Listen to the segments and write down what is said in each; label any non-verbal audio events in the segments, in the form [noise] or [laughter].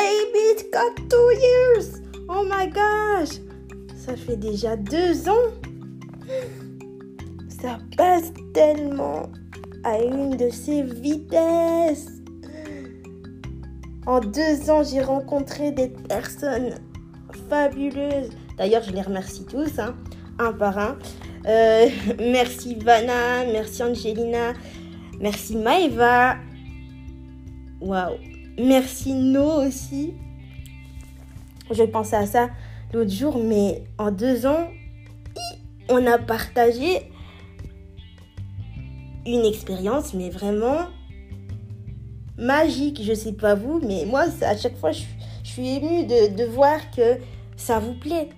baby, it's got two years. Oh my gosh. Ça fait déjà deux ans. Ça passe tellement à une de ses vitesses. En deux ans, j'ai rencontré des personnes fabuleuses. D'ailleurs, je les remercie tous, hein, un par un. Euh, [laughs] merci Vanna, merci Angelina, merci Maeva. Waouh. Merci No aussi. Je pensais à ça l'autre jour, mais en deux ans, on a partagé une expérience, mais vraiment magique. Je sais pas vous, mais moi, à chaque fois, je, suis émue de, voir que ça vous plaît.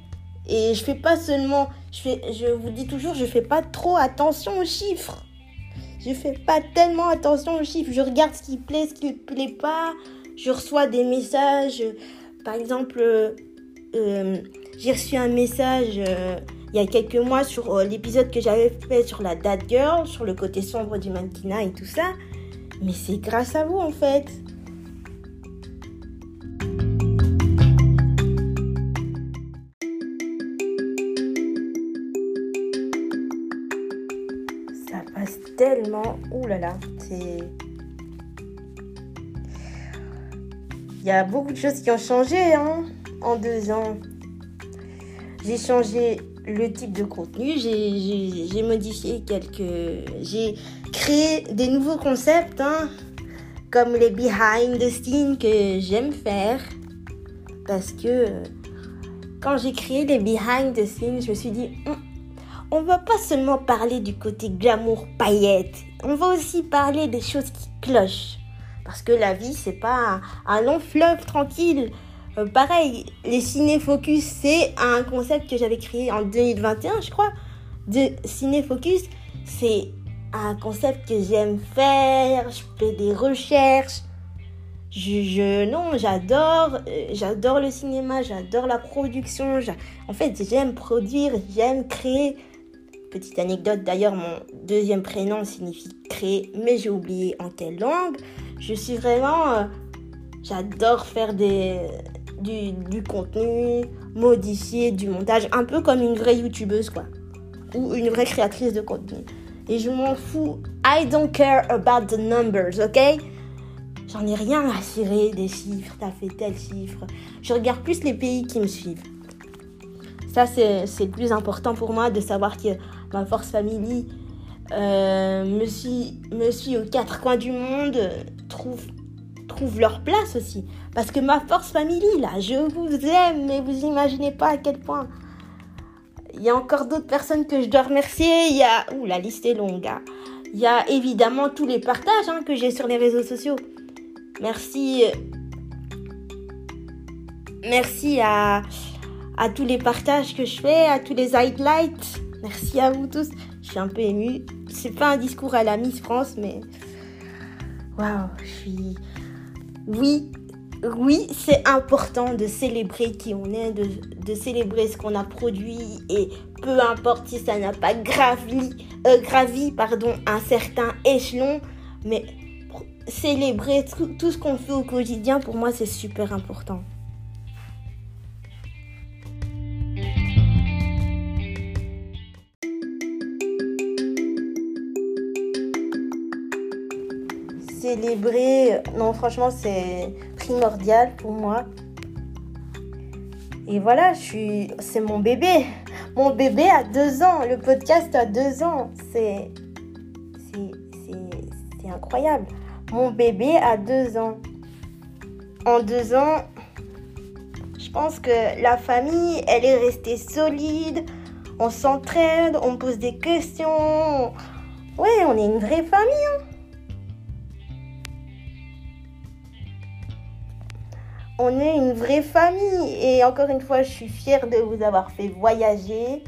Et je fais pas seulement, je, vous dis toujours, je fais pas trop attention aux chiffres. Je fais pas tellement attention aux chiffres. Je regarde ce qui plaît, ce qui ne plaît pas. Je reçois des messages. Par exemple, euh, j'ai reçu un message euh, il y a quelques mois sur euh, l'épisode que j'avais fait sur la Dad Girl, sur le côté sombre du mannequinat et tout ça. Mais c'est grâce à vous en fait. Il y a beaucoup de choses qui ont changé hein, en deux ans. J'ai changé le type de contenu, j'ai modifié quelques... J'ai créé des nouveaux concepts, hein, comme les behind the scenes que j'aime faire. Parce que quand j'ai créé les behind the scenes, je me suis dit, hum, on va pas seulement parler du côté glamour paillette, on va aussi parler des choses qui clochent. Parce que la vie, c'est pas un long fleuve tranquille. Euh, pareil, les ciné-focus, c'est un concept que j'avais créé en 2021, je crois. De ciné-focus, c'est un concept que j'aime faire. Je fais des recherches. Je, non, j'adore, euh, j'adore le cinéma, j'adore la production. En fait, j'aime produire, j'aime créer. Petite anecdote, d'ailleurs, mon deuxième prénom signifie créer, mais j'ai oublié en quelle langue. Je suis vraiment, euh, j'adore faire des, du, contenu modifié, du montage, un peu comme une vraie youtubeuse quoi, ou une vraie créatrice de contenu. Et je m'en fous. I don't care about the numbers, ok? J'en ai rien à cirer des chiffres, t'as fait tel chiffre. Je regarde plus les pays qui me suivent. Ça, c'est le plus important pour moi de savoir que ma Force Family euh, me, suit, me aux quatre coins du monde, trouve trouvent leur place aussi. Parce que ma force family, là, je vous aime, mais vous imaginez pas à quel point. Il y a encore d'autres personnes que je dois remercier. Il y a... Ouh, la liste est longue. Hein. Il y a évidemment tous les partages hein, que j'ai sur les réseaux sociaux. Merci. Merci à, à tous les partages que je fais, à tous les highlights. Merci à vous tous. Je suis un peu émue. C'est pas un discours à la Miss France, mais. Waouh, je suis oui, oui, c'est important de célébrer qui on est, de, célébrer ce qu'on a produit et peu importe si ça n'a pas gravi, euh, gravi pardon, un certain échelon, mais célébrer tout ce qu'on fait au quotidien, pour moi, c'est super important. Célébrer, non franchement c'est primordial pour moi. Et voilà, je suis, c'est mon bébé. Mon bébé a deux ans. Le podcast a deux ans. C'est, incroyable. Mon bébé a deux ans. En deux ans, je pense que la famille, elle est restée solide. On s'entraide, on pose des questions. Ouais, on est une vraie famille. Hein. On est une vraie famille. Et encore une fois, je suis fière de vous avoir fait voyager.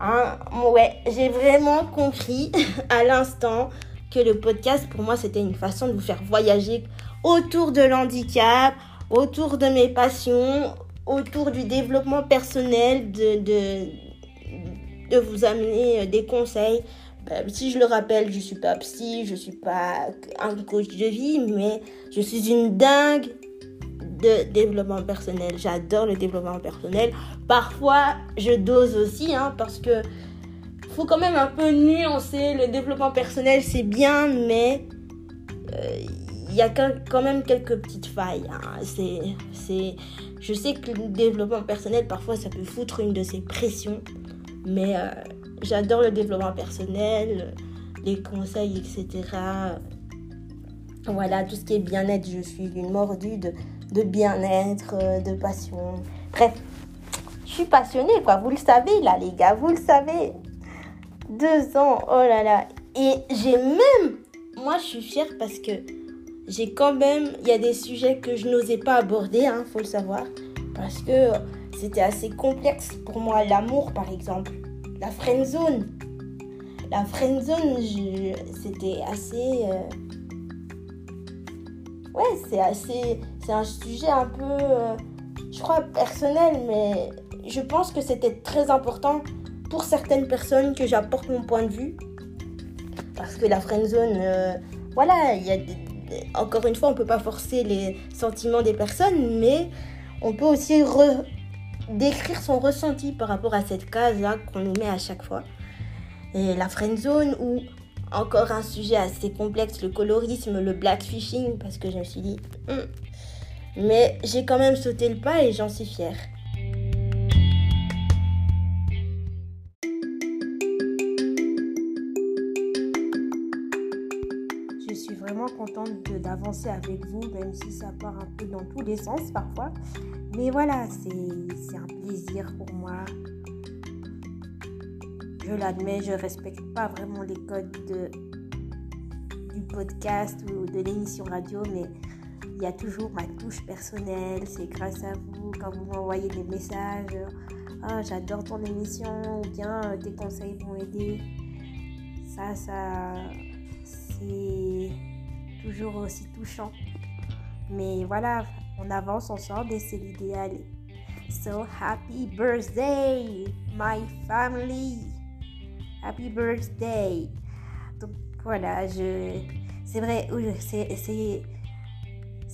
Hein, ouais, j'ai vraiment compris [laughs] à l'instant que le podcast, pour moi, c'était une façon de vous faire voyager autour de l'handicap, autour de mes passions, autour du développement personnel, de, de, de vous amener des conseils. Ben, si je le rappelle, je suis pas psy, je suis pas un coach de vie, mais je suis une dingue de développement personnel. J'adore le développement personnel. Parfois, je dose aussi, hein, parce que faut quand même un peu nuancer. Le développement personnel, c'est bien, mais euh, il y a quand même quelques petites failles. Hein. C'est, c'est, je sais que le développement personnel, parfois, ça peut foutre une de ses pressions, mais euh, j'adore le développement personnel, les conseils, etc. Voilà, tout ce qui est bien-être, je suis une mordue de, de bien-être, euh, de passion. Bref, je suis passionnée, quoi. Vous le savez, là, les gars, vous le savez. Deux ans, oh là là. Et j'ai même, moi, je suis fière parce que j'ai quand même, il y a des sujets que je n'osais pas aborder, hein, faut le savoir, parce que c'était assez complexe pour moi. L'amour, par exemple, la friend zone. La friend zone, c'était assez. Euh, ouais, c'est assez. C'est un sujet un peu, euh, je crois, personnel, mais je pense que c'était très important pour certaines personnes que j'apporte mon point de vue. Parce que la friend zone, euh, voilà, il y a encore une fois, on ne peut pas forcer les sentiments des personnes, mais on peut aussi décrire son ressenti par rapport à cette case-là qu'on nous met à chaque fois. Et la friend zone, ou encore un sujet assez complexe, le colorisme, le blackfishing, parce que je me suis dit, hmm. Mais j'ai quand même sauté le pas et j'en suis fière. Je suis vraiment contente d'avancer avec vous, même si ça part un peu dans tous les sens parfois. Mais voilà, c'est un plaisir pour moi je l'admets, je respecte pas vraiment les codes de, du podcast ou de l'émission radio, mais il y a toujours ma touche personnelle. C'est grâce à vous quand vous m'envoyez des messages. Ah, j'adore ton émission, ou bien euh, tes conseils vont aider. Ça, ça, c'est toujours aussi touchant. Mais voilà, on avance ensemble et c'est l'idéal. So happy birthday, my family! Happy birthday. Donc voilà, je c'est vrai, c'est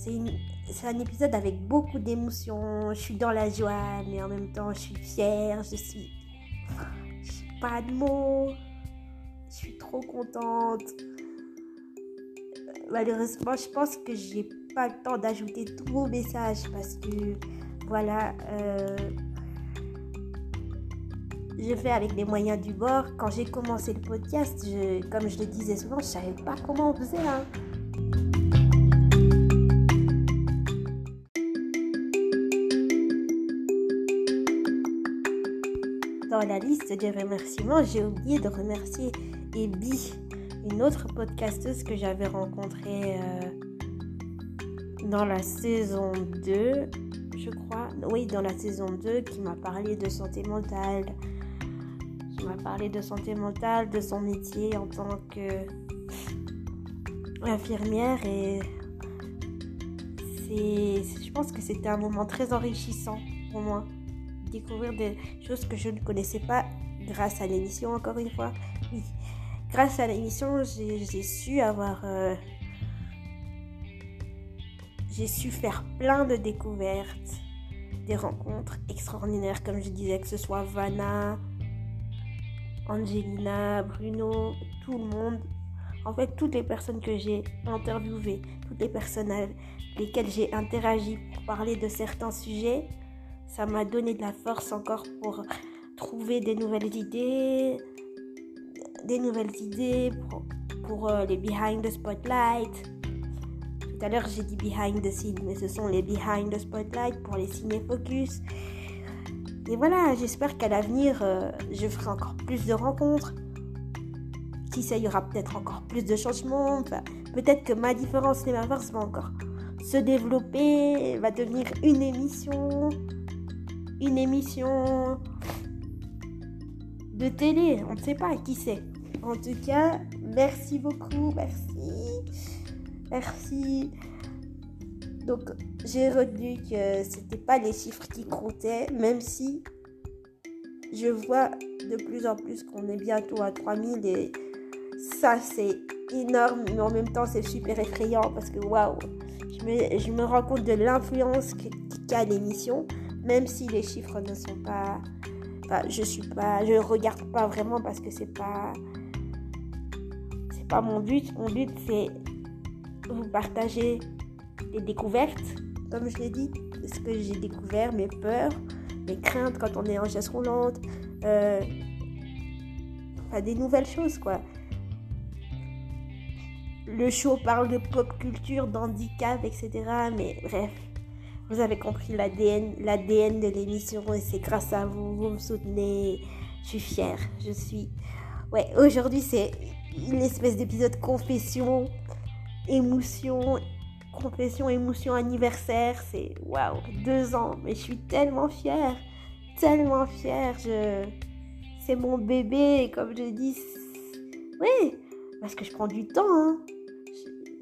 c'est un épisode avec beaucoup d'émotions. Je suis dans la joie, mais en même temps, je suis fière. Je suis. Je pas de mots. Je suis trop contente. Malheureusement, je pense que j'ai pas le temps d'ajouter tous vos messages parce que voilà. Euh, je fais avec les moyens du bord. Quand j'ai commencé le podcast, comme je le disais souvent, je savais pas comment on faisait. Hein. Dans la liste des remerciements, j'ai oublié de remercier Ebi, une autre podcasteuse que j'avais rencontrée euh, dans la saison 2, je crois. Oui, dans la saison 2, qui m'a parlé de santé mentale, on m'a parlé de santé mentale, de son métier en tant que infirmière et c'est, je pense que c'était un moment très enrichissant pour moi. Découvrir des choses que je ne connaissais pas grâce à l'émission, encore une fois. Oui, grâce à l'émission, j'ai, su avoir. Euh, j'ai su faire plein de découvertes, des rencontres extraordinaires, comme je disais, que ce soit Vanna, Angelina, Bruno, tout le monde. En fait, toutes les personnes que j'ai interviewées, toutes les personnes avec lesquelles j'ai interagi pour parler de certains sujets, ça m'a donné de la force encore pour trouver des nouvelles idées, des nouvelles idées pour, euh, les behind the spotlight. Tout à l'heure, j'ai dit behind the scene, mais ce sont les behind the spotlight pour les ciné focus. Et voilà, j'espère qu'à l'avenir, euh, je ferai encore plus de rencontres. Qui sait, il y aura peut-être encore plus de changements. peut-être que ma différence et ma force vont encore se développer, va devenir une émission. Une émission de télé. On ne sait pas, qui sait. En tout cas, merci beaucoup, merci. Merci. Donc, j'ai retenu que c'était pas les chiffres qui comptaient, même si je vois de plus en plus qu'on est bientôt à 3000 et ça c'est énorme, mais en même temps c'est super effrayant parce que waouh, je me rends compte de l'influence qu'a l'émission, même si les chiffres ne sont pas. Enfin, je suis pas. Je regarde pas vraiment parce que c'est pas. C'est pas mon but. Mon but, c'est vous partager des découvertes, comme je l'ai dit, ce que j'ai découvert, mes peurs, mes craintes quand on est en chaise roulante, euh, des nouvelles choses, quoi. Le show parle de pop culture, d'handicap, etc. Mais bref, vous avez compris l'ADN, l'ADN de l'émission et c'est grâce à vous, vous me soutenez. Je suis fière, je suis... Ouais, aujourd'hui c'est une espèce d'épisode confession, émotion, confession, émotion, anniversaire. C'est waouh, deux ans. Mais je suis tellement fière, tellement fière. Je... C'est mon bébé, comme je dis. Oui, parce que je prends du temps. Hein.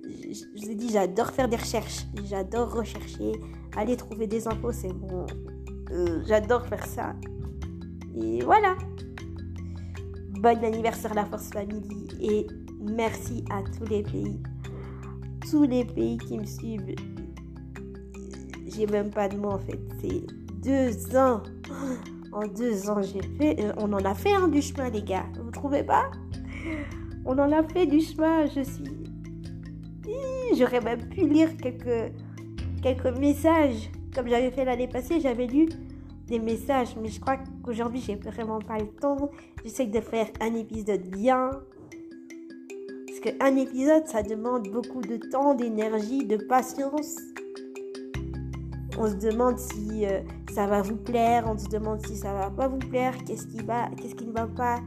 Je, vous ai dit, j'adore faire des recherches. J'adore rechercher, aller trouver des infos. C'est bon. Euh, j'adore faire ça. Et voilà. Bon anniversaire la Force Family et merci à tous les pays tous les pays qui me suivent. J'ai même pas de mots en fait. C'est deux ans. En deux ans, j'ai fait. Euh, on en a fait un du chemin, les gars. Vous trouvez pas? On en a fait du chemin. Je suis. J'aurais même pu lire quelques, quelques messages. Comme j'avais fait l'année passée, j'avais lu des messages. Mais je crois qu'aujourd'hui, j'ai vraiment pas le temps. J'essaie de faire un épisode bien. Parce qu'un épisode, ça demande beaucoup de temps, d'énergie, de patience. On se demande si euh, ça va vous plaire, on se demande si ça va pas vous plaire, qu'est-ce qui va, qu'est-ce qui ne va pas.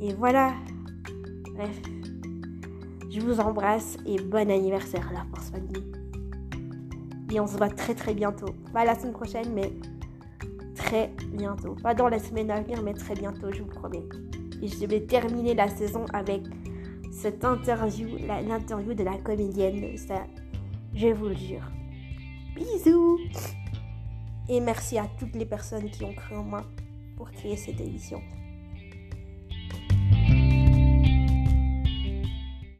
Et voilà. Bref. Je vous embrasse et bon anniversaire la Force Famille. Et on se voit très très bientôt. Pas la semaine prochaine, mais très bientôt. Pas dans la semaine à venir, mais très bientôt, je vous promets. Et je vais terminer la saison avec cette interview, l'interview de la comédienne. Ça, je vous le jure. Bisous Et merci à toutes les personnes qui ont cru en moi pour créer cette émission.